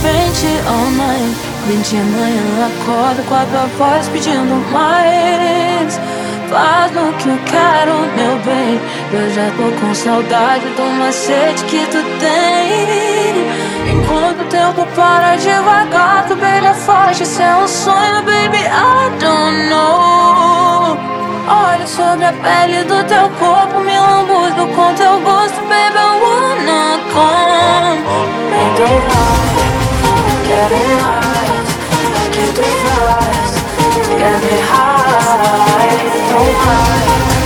frente all night. Amanhã acordo com a tua voz pedindo mais. Faz no que eu quero, meu bem. Eu já tô com saudade do macete que tu tem. Enquanto o tempo para devagar, tu beija forte. Isso é um sonho, baby. I don't know. Olho sobre a pele do teu corpo, me lambuzo com teu gosto, baby. I wanna come. Get high, so high,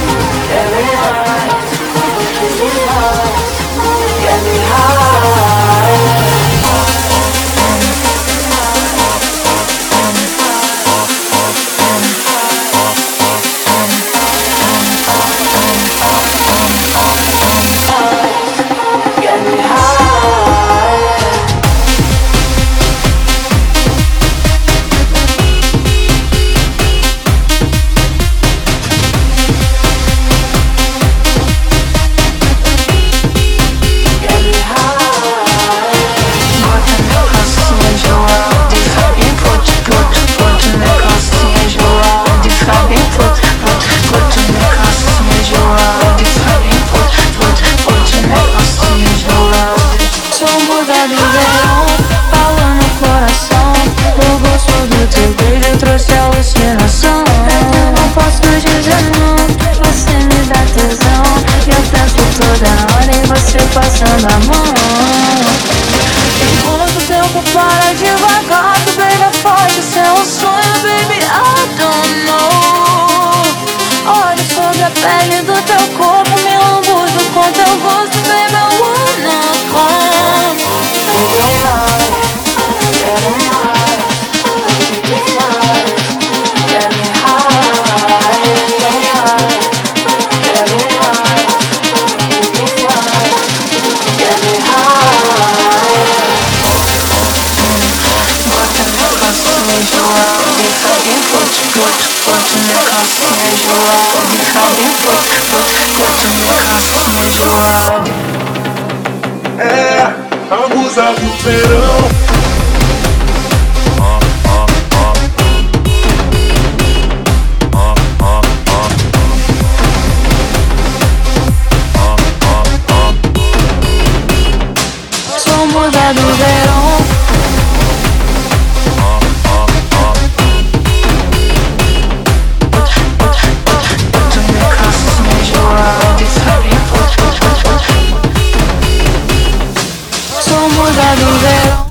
put, put, Meu calcinha João De Fabinho, put, put, put Meu calcinha João É, a musa do verão 가는 대로